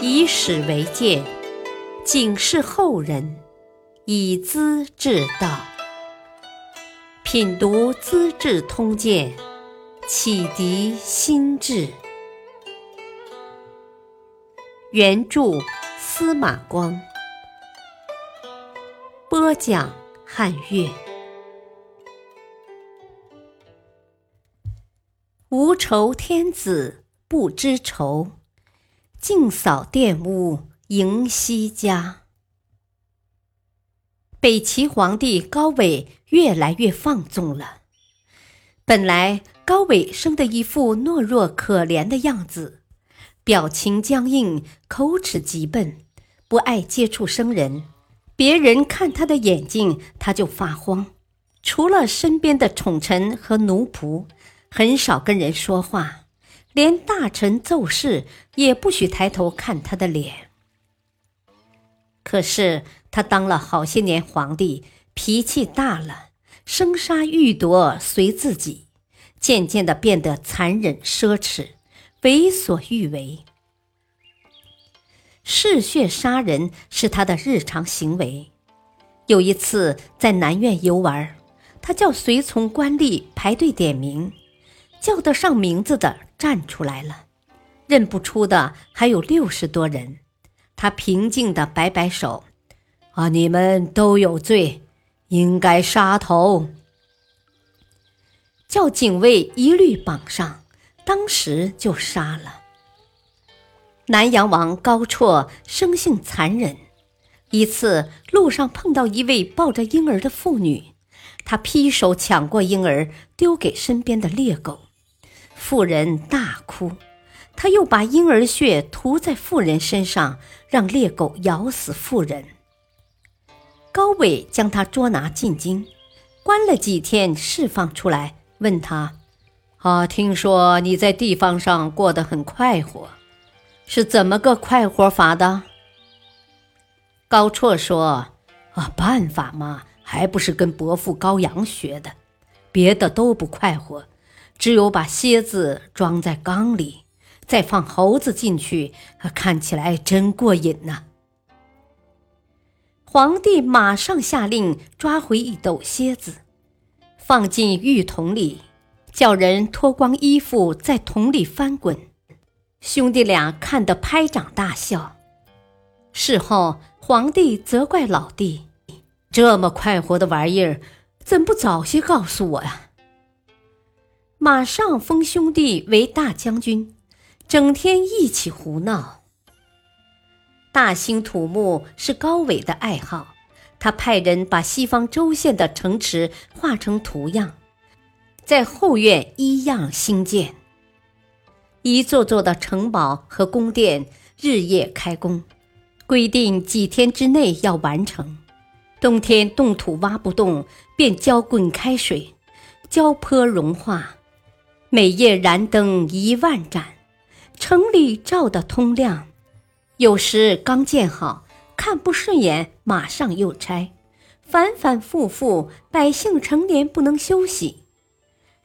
以史为鉴，警示后人，以资治道。品读《资治通鉴》，启迪心智。原著司马光，播讲汉乐。无愁天子不知愁，净扫殿屋迎西家。北齐皇帝高纬越来越放纵了。本来高纬生的一副懦弱可怜的样子，表情僵硬，口齿极笨，不爱接触生人。别人看他的眼睛，他就发慌。除了身边的宠臣和奴仆。很少跟人说话，连大臣奏事也不许抬头看他的脸。可是他当了好些年皇帝，脾气大了，生杀予夺随自己，渐渐的变得残忍奢侈，为所欲为。嗜血杀人是他的日常行为。有一次在南苑游玩，他叫随从官吏排队点名。叫得上名字的站出来了，认不出的还有六十多人。他平静地摆摆手：“啊，你们都有罪，应该杀头。”叫警卫一律绑上，当时就杀了。南阳王高绰生性残忍，一次路上碰到一位抱着婴儿的妇女，他劈手抢过婴儿，丢给身边的猎狗。妇人大哭，他又把婴儿血涂在妇人身上，让猎狗咬死妇人。高伟将他捉拿进京，关了几天，释放出来，问他：“啊，听说你在地方上过得很快活，是怎么个快活法的？”高绰说：“啊，办法嘛，还不是跟伯父高阳学的，别的都不快活。”只有把蝎子装在缸里，再放猴子进去，看起来真过瘾呐！皇帝马上下令抓回一斗蝎子，放进浴桶里，叫人脱光衣服在桶里翻滚。兄弟俩看得拍掌大笑。事后，皇帝责怪老弟：“这么快活的玩意儿，怎不早些告诉我呀？”马上封兄弟为大将军，整天一起胡闹。大兴土木是高纬的爱好，他派人把西方州县的城池画成图样，在后院依样兴建，一座座的城堡和宫殿日夜开工，规定几天之内要完成。冬天冻土挖不动，便浇滚开水，浇坡融化。每夜燃灯一万盏，城里照得通亮。有时刚建好，看不顺眼，马上又拆，反反复复，百姓成年不能休息。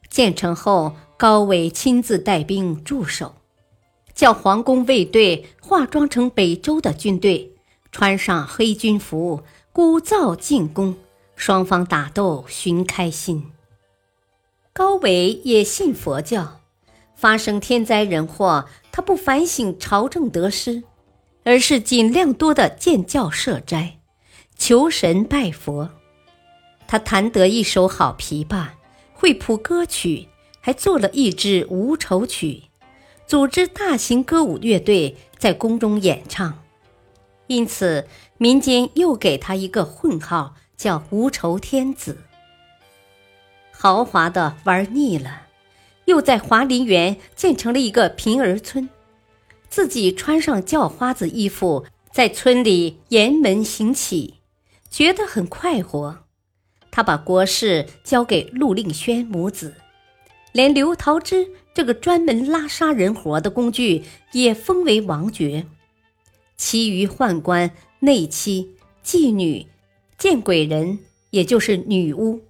建成后，高纬亲自带兵驻守，叫皇宫卫队化妆成北周的军队，穿上黑军服，鼓噪进攻，双方打斗寻开心。高纬也信佛教，发生天灾人祸，他不反省朝政得失，而是尽量多的建教设斋，求神拜佛。他弹得一手好琵琶，会谱歌曲，还做了一支无愁曲，组织大型歌舞乐队在宫中演唱，因此民间又给他一个混号，叫无愁天子。豪华的玩腻了，又在华林园建成了一个贫儿村，自己穿上叫花子衣服，在村里沿门行乞，觉得很快活。他把国事交给陆令轩母子，连刘桃枝这个专门拉杀人活的工具也封为王爵，其余宦官、内妻、妓女、见鬼人，也就是女巫。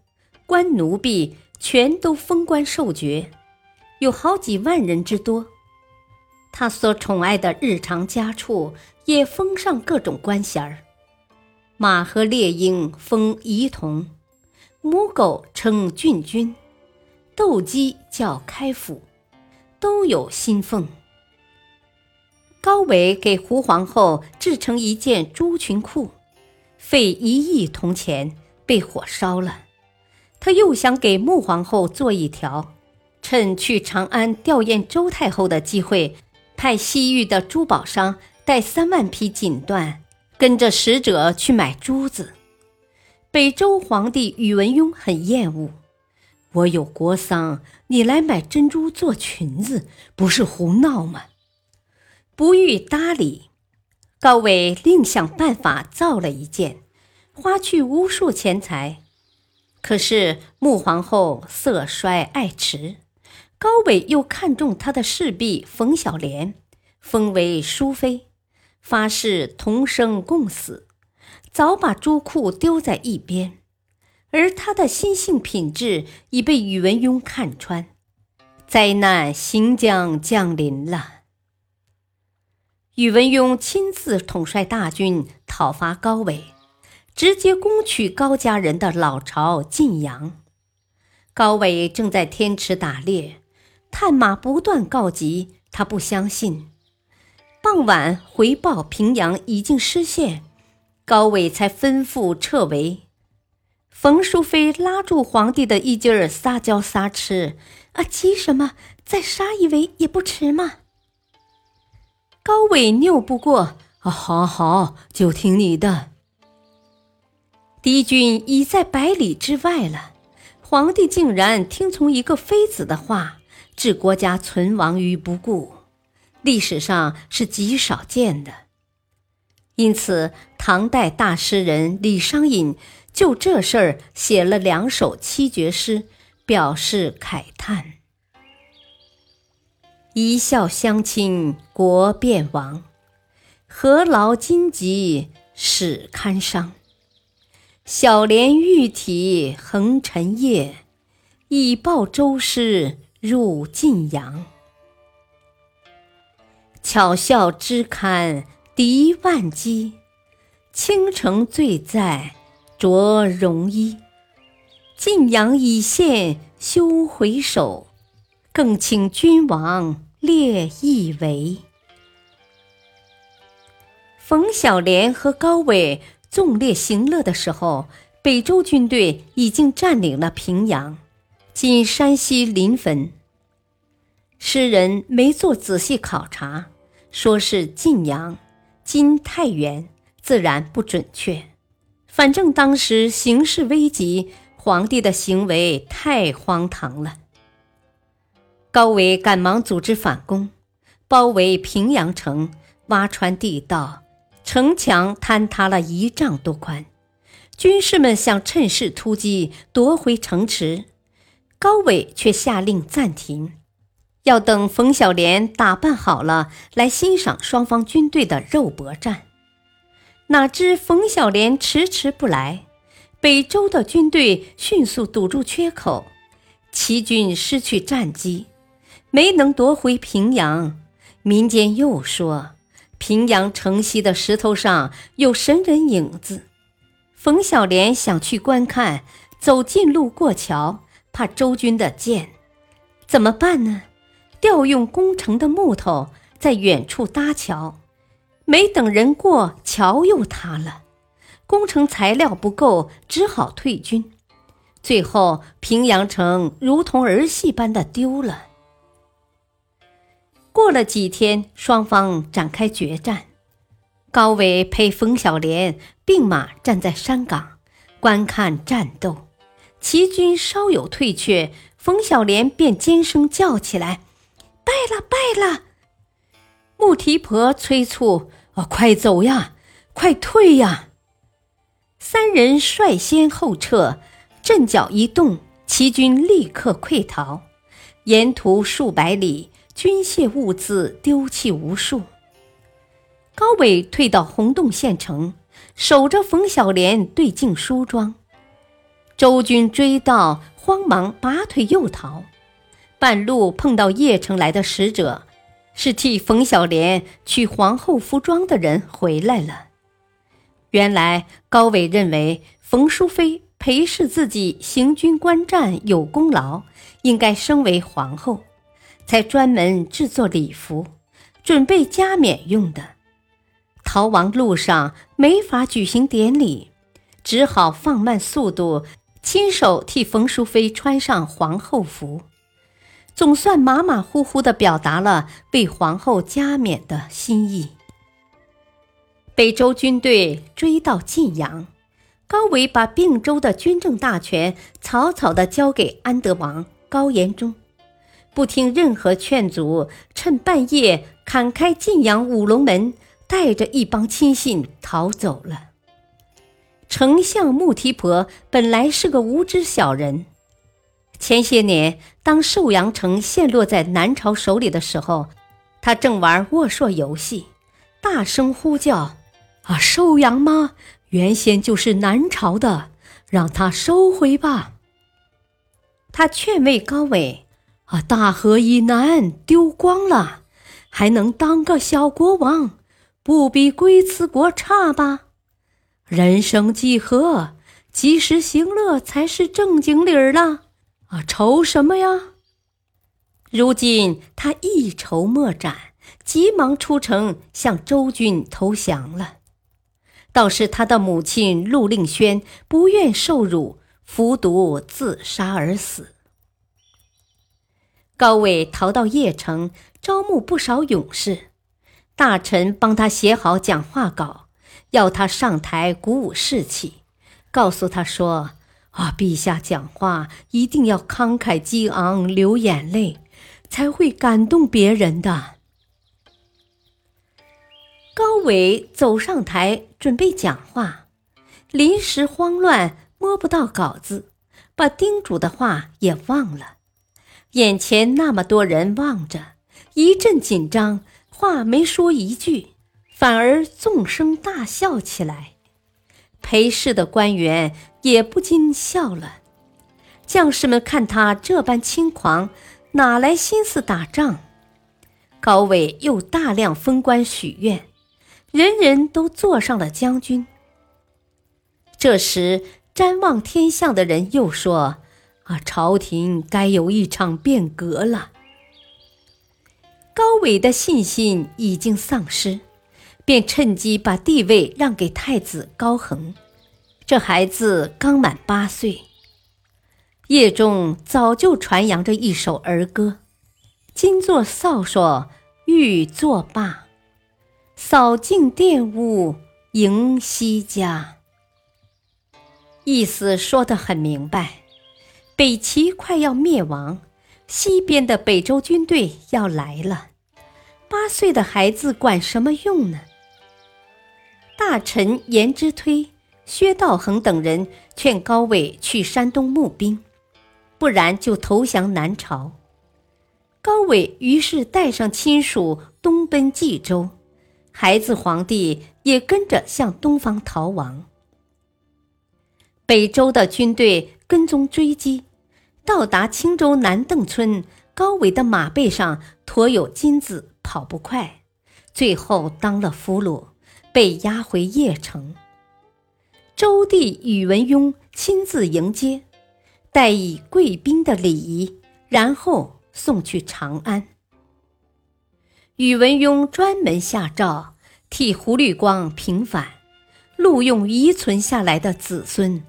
官奴婢全都封官授爵，有好几万人之多。他所宠爱的日常家畜也封上各种官衔儿。马和猎鹰封仪同，母狗称郡君，斗鸡叫开府，都有薪俸。高纬给胡皇后制成一件朱裙裤，费一亿铜钱，被火烧了。他又想给穆皇后做一条，趁去长安吊唁周太后的机会，派西域的珠宝商带三万匹锦缎，跟着使者去买珠子。北周皇帝宇文邕很厌恶，我有国丧，你来买珍珠做裙子，不是胡闹吗？不予搭理。高纬另想办法造了一件，花去无数钱财。可是穆皇后色衰爱弛，高纬又看中她的侍婢冯小莲，封为淑妃，发誓同生共死，早把朱库丢在一边。而他的心性品质已被宇文邕看穿，灾难行将降临了。宇文邕亲自统帅大军讨伐高纬。直接攻取高家人的老巢晋阳。高纬正在天池打猎，探马不断告急，他不相信。傍晚回报平阳已经失陷，高纬才吩咐撤围。冯淑妃拉住皇帝的衣襟儿撒娇撒痴：“啊，急什么？再杀一围也不迟嘛。”高纬拗不过：“啊，好好，就听你的。”敌军已在百里之外了，皇帝竟然听从一个妃子的话，置国家存亡于不顾，历史上是极少见的。因此，唐代大诗人李商隐就这事儿写了两首七绝诗，表示慨叹：“一笑相亲国便亡，何劳金棘使堪伤。”小莲玉体横陈夜，以报周师入晋阳。巧笑之堪敌万机，倾城醉在着绒衣。晋阳已陷休回首，更请君王列一围。冯小莲和高纬。纵烈行乐的时候，北周军队已经占领了平阳，今山西临汾。诗人没做仔细考察，说是晋阳，今太原，自然不准确。反正当时形势危急，皇帝的行为太荒唐了。高纬赶忙组织反攻，包围平阳城，挖穿地道。城墙坍塌了一丈多宽，军士们想趁势突击夺回城池，高纬却下令暂停，要等冯小莲打扮好了来欣赏双方军队的肉搏战。哪知冯小莲迟迟不来，北周的军队迅速堵住缺口，齐军失去战机，没能夺回平阳。民间又说。平阳城西的石头上有神人影子，冯小莲想去观看，走近路过桥，怕周军的箭，怎么办呢？调用攻城的木头，在远处搭桥，没等人过桥又塌了，工程材料不够，只好退军。最后，平阳城如同儿戏般的丢了。过了几天，双方展开决战。高伟陪冯小莲并马站在山岗，观看战斗。齐军稍有退却，冯小莲便尖声叫起来：“败了，败了！”穆提婆催促：“哦，快走呀，快退呀！”三人率先后撤，阵脚一动，齐军立刻溃逃，沿途数百里。军械物资丢弃无数。高纬退到洪洞县城，守着冯小莲对镜梳妆。周军追到，慌忙拔腿又逃。半路碰到邺城来的使者，是替冯小莲取皇后服装的人回来了。原来高伟认为冯淑妃陪侍自己行军观战有功劳，应该升为皇后，才专门制作礼服，准备加冕用的。逃亡路上没法举行典礼，只好放慢速度，亲手替冯淑妃穿上皇后服。总算马马虎虎地表达了为皇后加冕的心意。北周军队追到晋阳，高纬把并州的军政大权草草地交给安德王高延忠，不听任何劝阻，趁半夜砍开晋阳五龙门，带着一帮亲信逃走了。丞相穆提婆本来是个无知小人。前些年，当寿阳城陷落在南朝手里的时候，他正玩握槊游戏，大声呼叫：“啊，寿阳吗？原先就是南朝的，让他收回吧。”他劝慰高伟：“啊，大河以南丢光了，还能当个小国王，不比龟兹国差吧？人生几何，及时行乐才是正经理儿了。”啊，愁什么呀？如今他一筹莫展，急忙出城向周军投降了。倒是他的母亲陆令轩不愿受辱，服毒自杀而死。高伟逃到邺城，招募不少勇士，大臣帮他写好讲话稿，要他上台鼓舞士气，告诉他说。啊，陛下讲话一定要慷慨激昂，流眼泪，才会感动别人的。高伟走上台准备讲话，临时慌乱，摸不到稿子，把叮嘱的话也忘了。眼前那么多人望着，一阵紧张，话没说一句，反而纵声大笑起来。陪侍的官员。也不禁笑了。将士们看他这般轻狂，哪来心思打仗？高伟又大量封官许愿，人人都做上了将军。这时，瞻望天象的人又说：“朝廷该有一场变革了。”高伟的信心已经丧失，便趁机把地位让给太子高恒。这孩子刚满八岁，夜中早就传扬着一首儿歌：“金作扫帚欲作罢，扫净玷污迎西家。”意思说得很明白，北齐快要灭亡，西边的北周军队要来了，八岁的孩子管什么用呢？大臣颜之推。薛道衡等人劝高纬去山东募兵，不然就投降南朝。高纬于是带上亲属东奔冀州，孩子皇帝也跟着向东方逃亡。北周的军队跟踪追击，到达青州南邓村，高纬的马背上驮有金子，跑不快，最后当了俘虏，被押回邺城。周帝宇文邕亲自迎接，待以贵宾的礼仪，然后送去长安。宇文邕专门下诏替胡律光平反，录用遗存下来的子孙，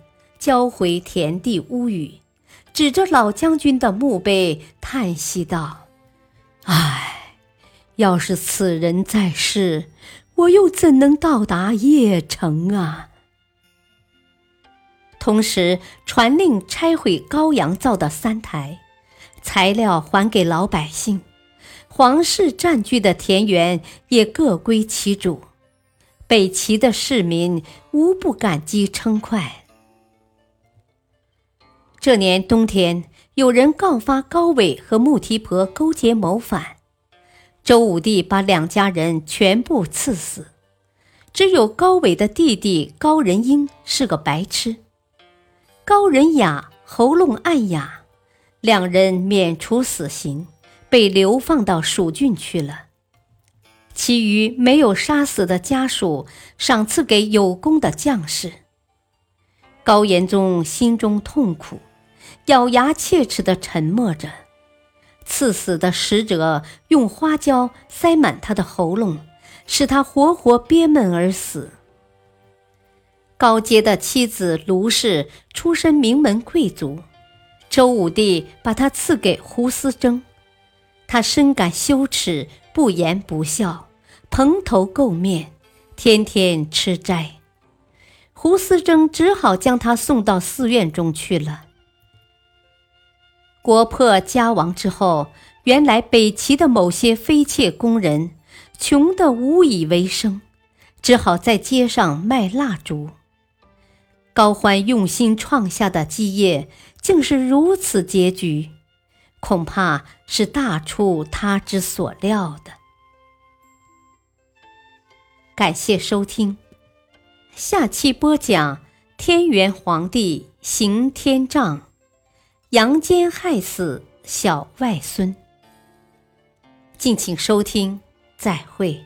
交回田地屋宇，指着老将军的墓碑叹息道：“唉，要是此人在世，我又怎能到达邺城啊？”同时传令拆毁高阳造的三台，材料还给老百姓，皇室占据的田园也各归其主，北齐的市民无不感激称快。这年冬天，有人告发高纬和穆提婆勾结谋反，周武帝把两家人全部赐死，只有高纬的弟弟高仁英是个白痴。高仁雅喉咙暗哑，两人免除死刑，被流放到蜀郡去了。其余没有杀死的家属赏赐给有功的将士。高延宗心中痛苦，咬牙切齿地沉默着。赐死的使者用花椒塞满他的喉咙，使他活活憋闷而死。高阶的妻子卢氏出身名门贵族，周武帝把她赐给胡思征，他深感羞耻。不言不笑，蓬头垢面，天天吃斋。胡思征只好将他送到寺院中去了。国破家亡之后，原来北齐的某些妃妾宫人穷得无以为生，只好在街上卖蜡烛。高欢用心创下的基业，竟是如此结局。恐怕是大出他之所料的。感谢收听，下期播讲天元皇帝行天杖，阳间害死小外孙。敬请收听，再会。